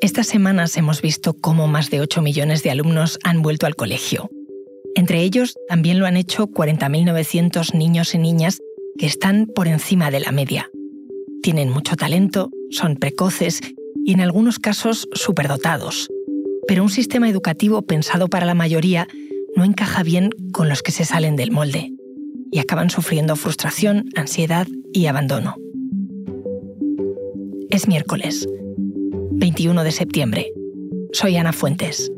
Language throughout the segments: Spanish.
Estas semanas hemos visto cómo más de 8 millones de alumnos han vuelto al colegio. Entre ellos también lo han hecho 40.900 niños y niñas que están por encima de la media. Tienen mucho talento, son precoces y en algunos casos superdotados. Pero un sistema educativo pensado para la mayoría no encaja bien con los que se salen del molde y acaban sufriendo frustración, ansiedad y abandono. Es miércoles, 21 de septiembre. Soy Ana Fuentes.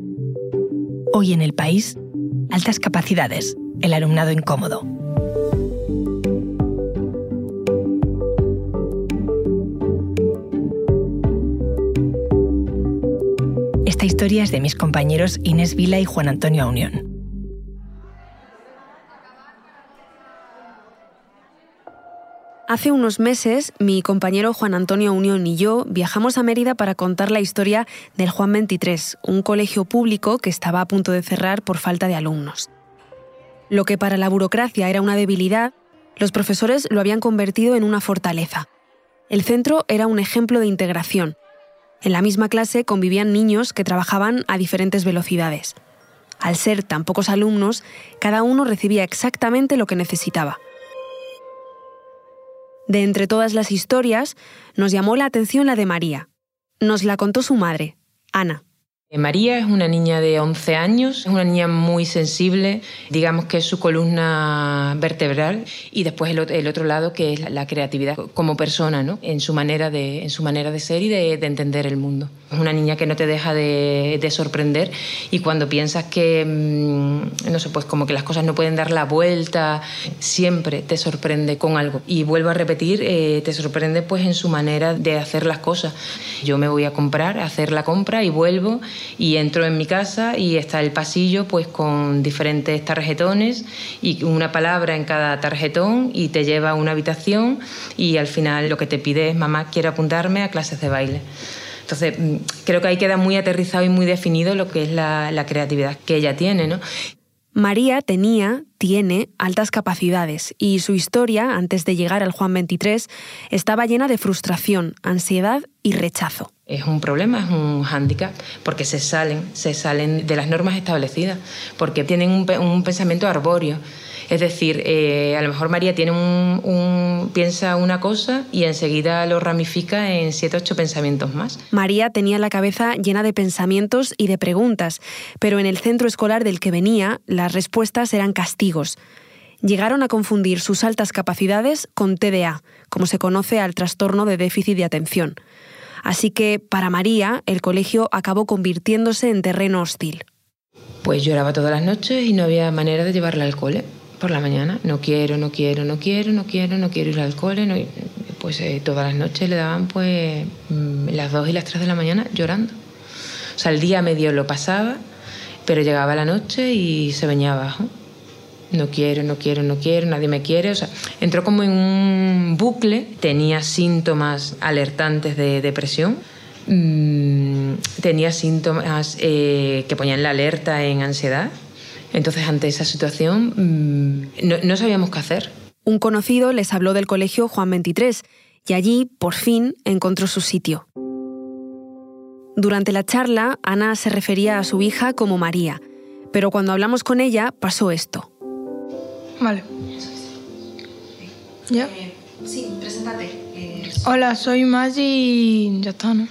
Hoy en el país, altas capacidades, el alumnado incómodo. Esta historia es de mis compañeros Inés Vila y Juan Antonio Unión. Hace unos meses, mi compañero Juan Antonio Unión y yo viajamos a Mérida para contar la historia del Juan 23, un colegio público que estaba a punto de cerrar por falta de alumnos. Lo que para la burocracia era una debilidad, los profesores lo habían convertido en una fortaleza. El centro era un ejemplo de integración. En la misma clase convivían niños que trabajaban a diferentes velocidades. Al ser tan pocos alumnos, cada uno recibía exactamente lo que necesitaba. De entre todas las historias, nos llamó la atención la de María. Nos la contó su madre, Ana. Eh, María es una niña de 11 años, es una niña muy sensible, digamos que es su columna vertebral y después el, otro lado que es la, creatividad como persona, ¿no? en, su manera de, en su manera de ser y de, entender el mundo. Es una niña que no te deja de, sorprender y cuando piensas que, mm, no sé, pues como que las cosas no pueden dar la vuelta, siempre te sorprende con algo. Y vuelvo a repetir, eh, te sorprende pues en su manera de hacer las cosas. Yo me voy a comprar, a hacer la compra y vuelvo y entro en mi casa y está el pasillo pues con diferentes tarjetones y una palabra en cada tarjetón y te lleva a una habitación y al final lo que te pide es mamá quiero apuntarme a clases de baile. Entonces, mm, creo que ahí queda muy aterrizado y muy definido lo que es la, la creatividad que ella tiene, ¿no? María tenía, tiene altas capacidades y su historia, antes de llegar al Juan 23, estaba llena de frustración, ansiedad y rechazo. Es un problema, es un hándicap, porque se salen, se salen de las normas establecidas, porque tienen un, pensamiento arbóreo. Es decir, eh, a lo mejor María tiene un, piensa una cosa y enseguida lo ramifica en siete ocho pensamientos más. María tenía la cabeza llena de pensamientos y de preguntas, pero en el centro escolar del que venía las respuestas eran castigos. Llegaron a confundir sus altas capacidades con TDA, como se conoce al trastorno de déficit de atención. Así que para María el colegio acabó convirtiéndose en terreno hostil. Pues lloraba todas las noches y no había manera de llevarla al cole por la mañana. No quiero, no quiero, no quiero, no quiero, no quiero ir al cole. No, pues eh, todas las noches le daban pues mm, las 2 y las 3 de la mañana llorando. O sea, el día medio lo pasaba, pero llegaba la noche y se venía abajo. No quiero, no quiero, no quiero, nadie me quiere. Entró como en un bucle, tenía síntomas alertantes de depresión. Mm, tenía síntomas eh, que ponían la alerta en ansiedad entonces, ante esa situación, mm, no, sabíamos qué hacer. Un conocido les habló del colegio Juan 23 y allí, por fin, encontró su sitio. Durante la charla, Ana se refería a su hija como María, pero cuando hablamos con ella pasó esto. Vale. ¿Ya? Eh, sí, preséntate. Eh, Hola, soy Maggi y ya está, ¿no?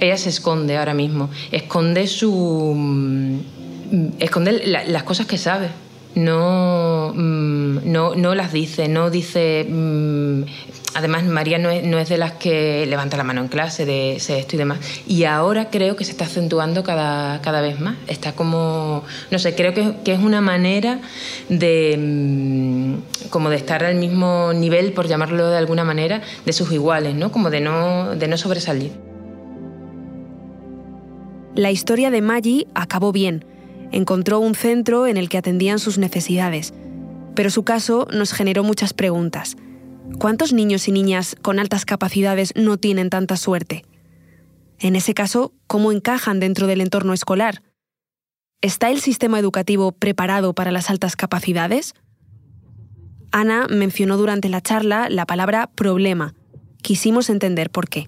Ella se esconde ahora mismo, esconde su mm, Mm, esconde las cosas que sabe. No, mm, no, no, las dice, no dice... Mm, además, María no es, no es, de las que levanta la mano en clase, de esto y demás. Y ahora creo que se está acentuando cada, cada vez más. Está como, no sé, creo que, que, es una manera de, como de estar al mismo nivel, por llamarlo de alguna manera, de sus iguales, ¿no? Como de no, de no sobresalir. La historia de Maggie acabó bien encontró un centro en el que atendían sus necesidades, pero su caso nos generó muchas preguntas. ¿Cuántos niños y niñas con altas capacidades no tienen tanta suerte? En ese caso, ¿cómo encajan dentro del entorno escolar? ¿Está el sistema educativo preparado para las altas capacidades? Ana mencionó durante la charla la palabra problema. Quisimos entender por qué.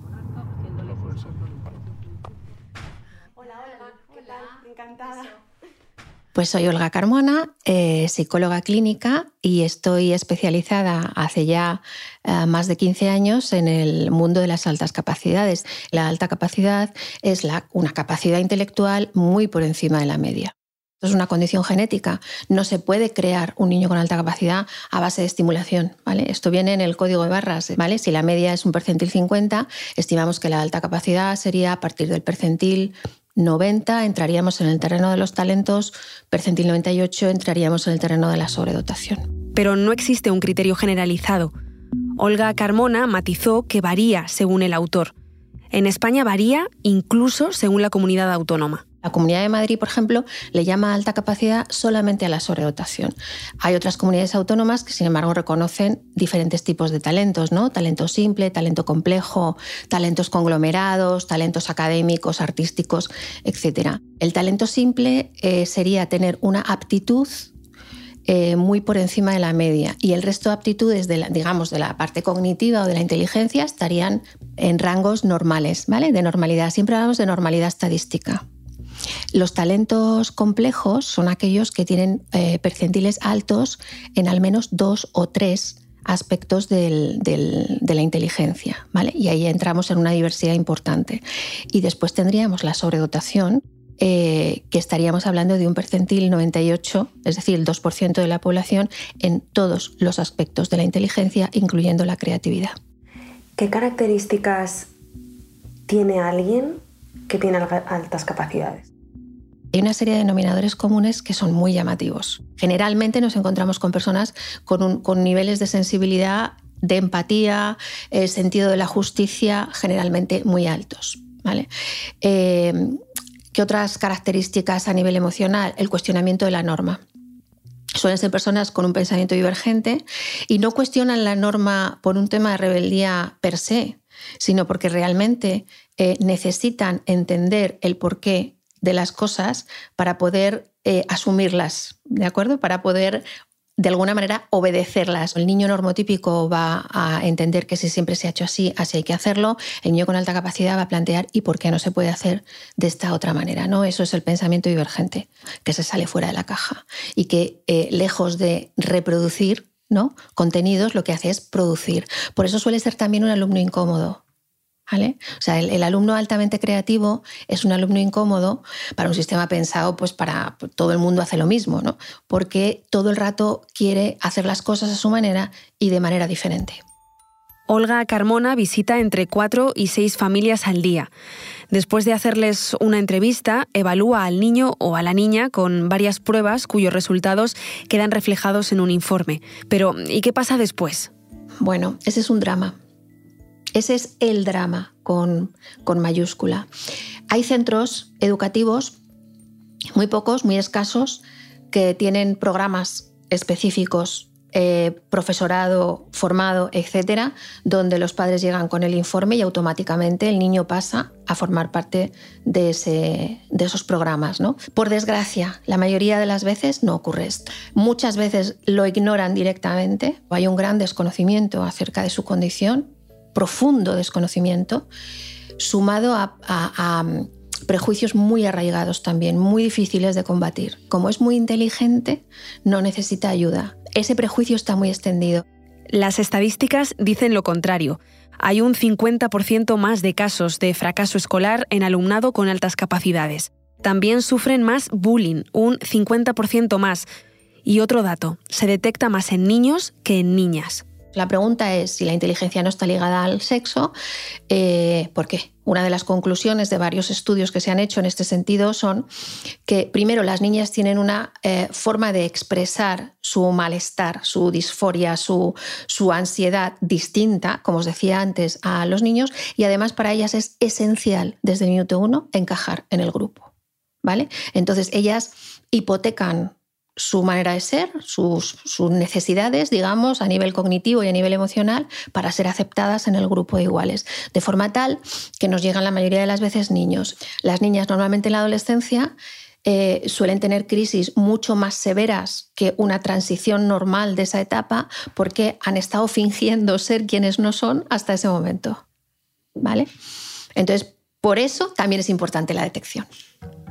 Pues soy Olga Carmona, eh, psicóloga clínica y estoy especializada hace ya eh, más de 15 años en el mundo de las altas capacidades. La alta capacidad es una capacidad intelectual muy por encima de la media. Es una condición genética. No se puede crear un niño con alta capacidad a base de estimulación. ¿vale? Esto viene en el código de barras. ¿vale? Si la media es un percentil 50, estimamos que la alta capacidad sería a partir del percentil 90 entraríamos en el terreno de los talentos, percentil 98 entraríamos en el terreno de la sobredotación. Pero no existe un criterio generalizado. Olga Carmona matizó que varía según el autor. En España varía incluso según la comunidad autónoma. La Comunidad de Madrid, por ejemplo, le llama alta capacidad solamente a la sobredotación. Hay otras comunidades autónomas que, sin embargo, reconocen diferentes tipos de talentos, ¿no? Talento simple, talento complejo, talentos conglomerados, talentos académicos, artísticos, etc. El talento simple eh, sería tener una aptitud eh, muy por encima de la media y el resto de aptitudes, de la, digamos, de la parte cognitiva o de la inteligencia estarían en rangos normales, ¿vale? De normalidad. Siempre hablamos de normalidad estadística. Los talentos complejos son aquellos que tienen eh, percentiles altos en al menos dos o tres aspectos de la inteligencia, ¿vale? Y ahí entramos en una diversidad importante. Y después tendríamos la sobredotación, eh, que estaríamos hablando de un percentil 98, es decir, el 2% de la población, en todos los aspectos de la inteligencia, incluyendo la creatividad. ¿Qué características tiene alguien que tiene altas capacidades? Hay una serie de denominadores comunes que son muy llamativos. Generalmente nos encontramos con personas con, niveles de sensibilidad, de empatía, el sentido de la justicia generalmente muy altos. Eh, ¿Qué otras características a nivel emocional? El cuestionamiento de la norma. Suelen ser personas con un pensamiento divergente y no cuestionan la norma por un tema de rebeldía per se, sino porque realmente eh, necesitan entender el porqué de las cosas para poder eh, asumirlas, ¿de acuerdo? Para poder de alguna manera obedecerlas. El niño normotípico va a entender que si siempre se ha hecho así, así hay que hacerlo. El niño con alta capacidad va a plantear ¿y por qué no se puede hacer de esta otra manera? ¿no? Eso es el pensamiento divergente, que se sale fuera de la caja y que eh, lejos de reproducir ¿no? contenidos, lo que hace es producir. Por eso suele ser también un alumno incómodo, o sea, el, alumno altamente creativo es un alumno incómodo para un sistema pensado pues para pues, todo el mundo hace lo mismo, ¿no? Porque todo el rato quiere hacer las cosas a su manera y de manera diferente. Olga Carmona visita entre cuatro y seis familias al día. Después de hacerles una entrevista, evalúa al niño o a la niña con varias pruebas cuyos resultados quedan reflejados en un informe. Pero, ¿y qué pasa después? Bueno, ese es un drama ese es el drama con, mayúscula. Hay centros educativos, muy pocos, muy escasos, que tienen programas específicos eh, profesorado formado, etcétera, donde los padres llegan con el informe y automáticamente el niño pasa a formar parte de, esos programas. ¿no? Por desgracia, la mayoría de las veces no ocurre esto. Muchas veces lo ignoran directamente, hay un gran desconocimiento acerca de su condición profundo desconocimiento, sumado a, mm, prejuicios muy arraigados también, muy difíciles de combatir. Como es muy inteligente, no necesita ayuda. Ese prejuicio está muy extendido. Las estadísticas dicen lo contrario. Hay un 50% más de casos de fracaso escolar en alumnado con altas capacidades. También sufren más bullying, un 50% más. Y otro dato, se detecta más en niños que en niñas. La pregunta es si la inteligencia no está ligada al sexo, eh, ¿por qué? Una de las conclusiones de varios estudios que se han hecho en este sentido son que, primero, las niñas tienen una eh, forma de expresar su malestar, su disforia, su, su ansiedad distinta, como os decía antes, a los niños, y además para ellas es esencial desde el minuto uno encajar en el grupo. ¿Vale? Entonces ellas hipotecan su manera de ser, sus, necesidades, digamos, a nivel cognitivo y a nivel emocional, para ser aceptadas en el grupo de iguales. De forma tal que nos llegan la mayoría de las veces niños. Las niñas normalmente en la adolescencia eh, suelen tener crisis mucho más severas que una transición normal de esa etapa porque han estado fingiendo ser quienes no son hasta ese momento. ¿Vale? Entonces, por eso también es importante la detección.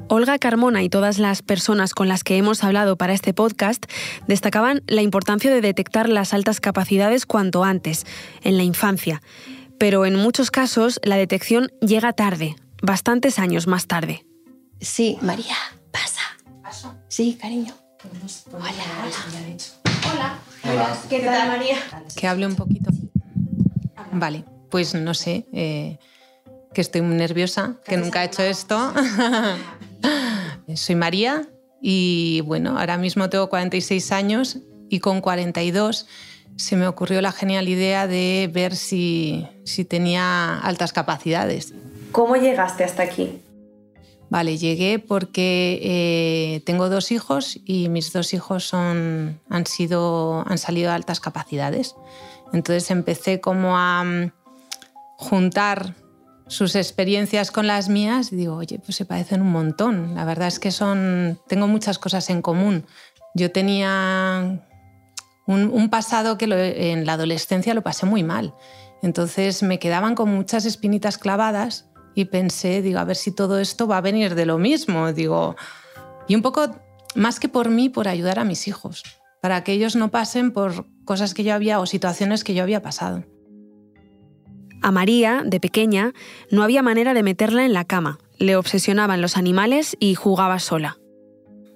Olga Carmona y todas las personas con las que hemos hablado para este podcast destacaban la importancia de detectar las altas capacidades cuanto antes, en la infancia. Pero en muchos casos la detección llega tarde, bastantes años más tarde. Sí, María, pasa. Sí, cariño. Hola, hola. Hola. ¿Qué tal, María? Que hable un poquito. Vale, pues no sé, eh, que estoy muy nerviosa, que nunca he hecho esto. Soy María y bueno, ahora mismo tengo 46 años y con 42 se me ocurrió la genial idea de ver si, si tenía altas capacidades. ¿Cómo llegaste hasta aquí? Vale, llegué porque eh, tengo dos hijos y mis dos hijos son, han, sido, han salido de altas capacidades. Entonces empecé como a mm, juntar sus experiencias con las mías digo, oye, pues se parecen un montón. La verdad es que son, tengo muchas cosas en común. Yo tenía un, pasado que en la adolescencia lo pasé muy mal. Entonces me quedaban con muchas espinitas clavadas y pensé, digo, a ver si todo esto va a venir de lo mismo. Digo, y un poco más que por mí, por ayudar a mis hijos, para que ellos no pasen por cosas que yo había o situaciones que yo había pasado. A María, de pequeña, no había manera de meterla en la cama. Le obsesionaban los animales y jugaba sola.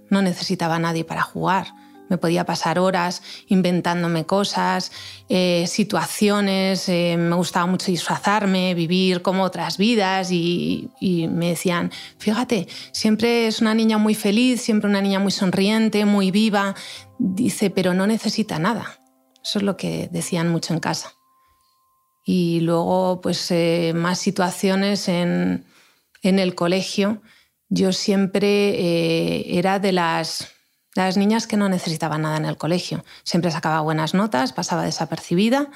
No necesitaba a nadie para jugar. Me podía pasar horas inventándome cosas, eh, situaciones, eh, me gustaba mucho disfrazarme, vivir como otras vidas y, y, me decían, fíjate, siempre es una niña muy feliz, siempre una niña muy sonriente, muy viva, dice, pero no necesita nada. Eso es lo que decían mucho en casa y luego pues eh, más situaciones en, el colegio. Yo siempre eh, era de las, las niñas que no necesitaban nada en el colegio. Siempre sacaba buenas notas, pasaba desapercibida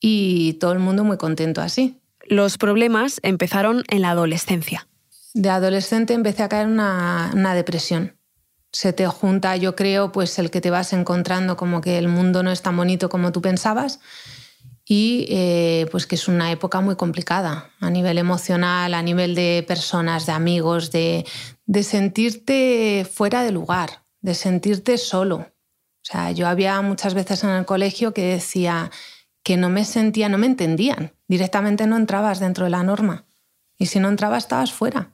y todo el mundo muy contento así. Los problemas empezaron en la adolescencia. De adolescente empecé a caer en una, una depresión se te junta, yo creo, pues el que te vas encontrando como que el mundo no es tan bonito como tú pensabas y eh, pues que es una época muy complicada a nivel emocional, a nivel de personas, de amigos, de, de sentirte fuera de lugar, de sentirte solo. O sea, yo había muchas veces en el colegio que decía que no me sentía, no me entendían, directamente no entrabas dentro de la norma. Y si no entrabas, estabas fuera,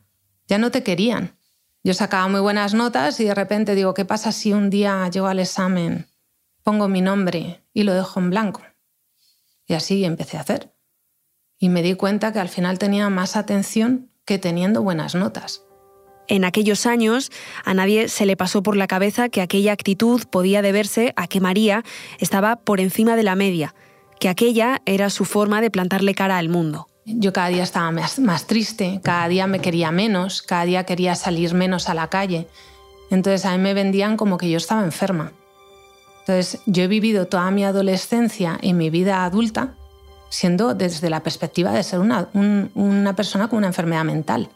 ya no te querían. Yo sacaba muy buenas notas y de repente digo, ¿qué pasa si un día llego al examen, pongo mi nombre y lo dejo en blanco? Y así empecé a hacer. Y me di cuenta que al final tenía más atención que teniendo buenas notas. En aquellos años, a nadie se le pasó por la cabeza que aquella actitud podía deberse a que María estaba por encima de la media, que aquella era su forma de plantarle cara al mundo. Yo cada día estaba más, más, triste, cada día me quería menos, cada día quería salir menos a la calle. Entonces a mí me vendían como que yo estaba enferma. Entonces, yo he vivido toda mi adolescencia y mi vida adulta siendo desde la perspectiva de ser una, una persona con una enfermedad mental.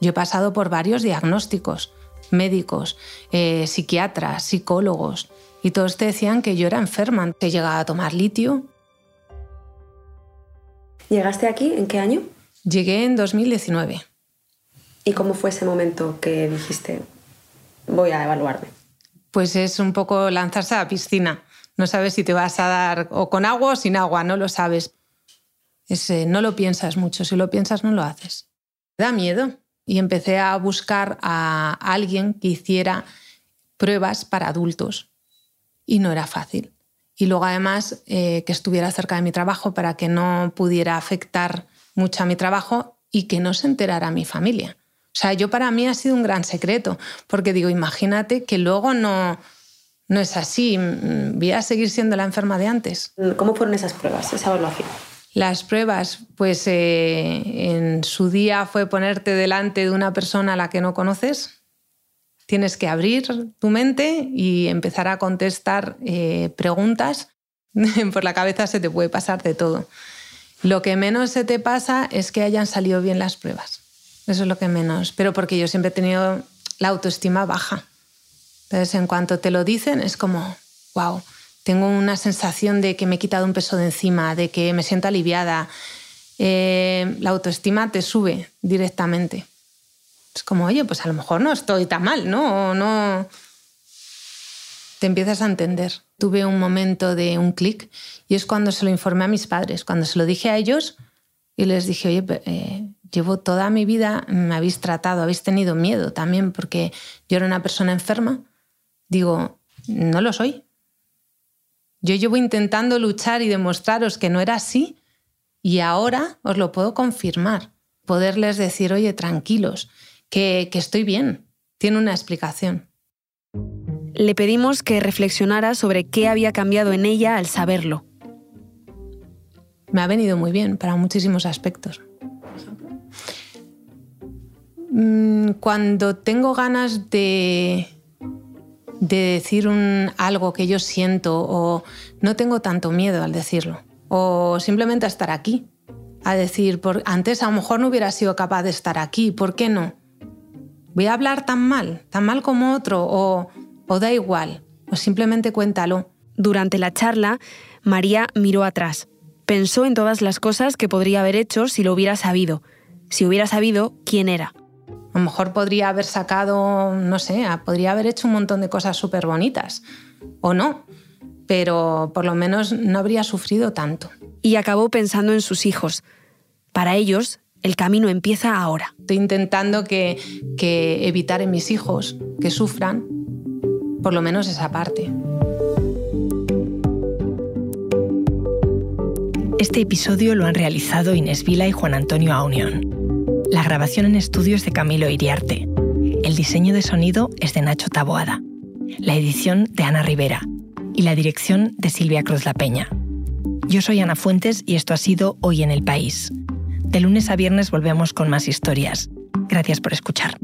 Yo he pasado por varios diagnósticos, médicos, eh, psiquiatras, psicólogos, y todos te decían que yo era enferma, que llegaba a tomar litio. ¿Llegaste aquí en qué año? Llegué en 2019. ¿Y cómo fue ese momento que dijiste, voy a evaluarme? Pues es un poco lanzarse a la piscina. No sabes si te vas a dar o con agua o sin agua, no lo sabes. no lo piensas mucho, si lo piensas no lo haces. Da miedo. Y empecé a buscar a alguien que hiciera pruebas para adultos. Y no era fácil. Y luego además eh, que estuviera cerca de mi trabajo para que no pudiera afectar mucho a mi trabajo y que no se enterara mi familia. O sea, yo para mí ha sido un gran secreto, porque digo, imagínate que luego no, no es así, mm, voy a seguir siendo la enferma de antes. ¿Cómo fueron esas pruebas, esa evaluación? Las pruebas, pues eh, en su día fue ponerte delante de una persona a la que no conoces. Tienes que abrir tu mente y empezar a contestar eh, preguntas. Por la cabeza se te puede pasar de todo. Lo que menos se te pasa es que hayan salido bien las pruebas. Eso es lo que menos. Pero porque yo siempre he tenido la autoestima baja. Entonces, en cuanto te lo dicen, es como, wow, tengo una sensación de que me he quitado un peso de encima, de que me siento aliviada. Eh, la autoestima te sube directamente. Es como, oye, pues a lo mejor no estoy tan mal, ¿no? O no. Te empiezas a entender. Tuve un momento de un clic y es cuando se lo informé a mis padres, cuando se lo dije a ellos y les dije, oye, eh, llevo toda mi vida, me habéis tratado, habéis tenido miedo también porque yo era una persona enferma. Digo, no lo soy. Yo llevo intentando luchar y demostraros que no era así y ahora os lo puedo confirmar. Poderles decir, oye, tranquilos, que, que estoy bien. Tiene una explicación. Le pedimos que reflexionara sobre qué había cambiado en ella al saberlo. Me ha venido muy bien para muchísimos aspectos. Mm, cuando tengo ganas de, de decir algo que yo siento o no tengo tanto miedo al decirlo o simplemente a estar aquí, a decir, por, antes a lo mejor no hubiera sido capaz de estar aquí, ¿por qué no? ¿Voy a hablar tan mal, tan mal como otro o, o da igual? O simplemente cuéntalo. Durante la charla, María miró atrás. Pensó en todas las cosas que podría haber hecho si lo hubiera sabido, si hubiera sabido quién era. A lo mejor podría haber sacado, no sé, podría haber hecho un montón de cosas súper bonitas. O no, pero por lo menos no habría sufrido tanto. Y acabó pensando en sus hijos. Para ellos, el camino empieza ahora. Estoy intentando que, que evitar en mis hijos que sufran, por lo menos esa parte. Este episodio lo han realizado Inés Vila y Juan Antonio Aunión. La grabación en estudio es de Camilo Iriarte. El diseño de sonido es de Nacho Taboada. La edición de Ana Rivera. Y la dirección de Silvia Cruz La Peña. Yo soy Ana Fuentes y esto ha sido Hoy en el País. De lunes a viernes volvemos con más historias. Gracias por escuchar.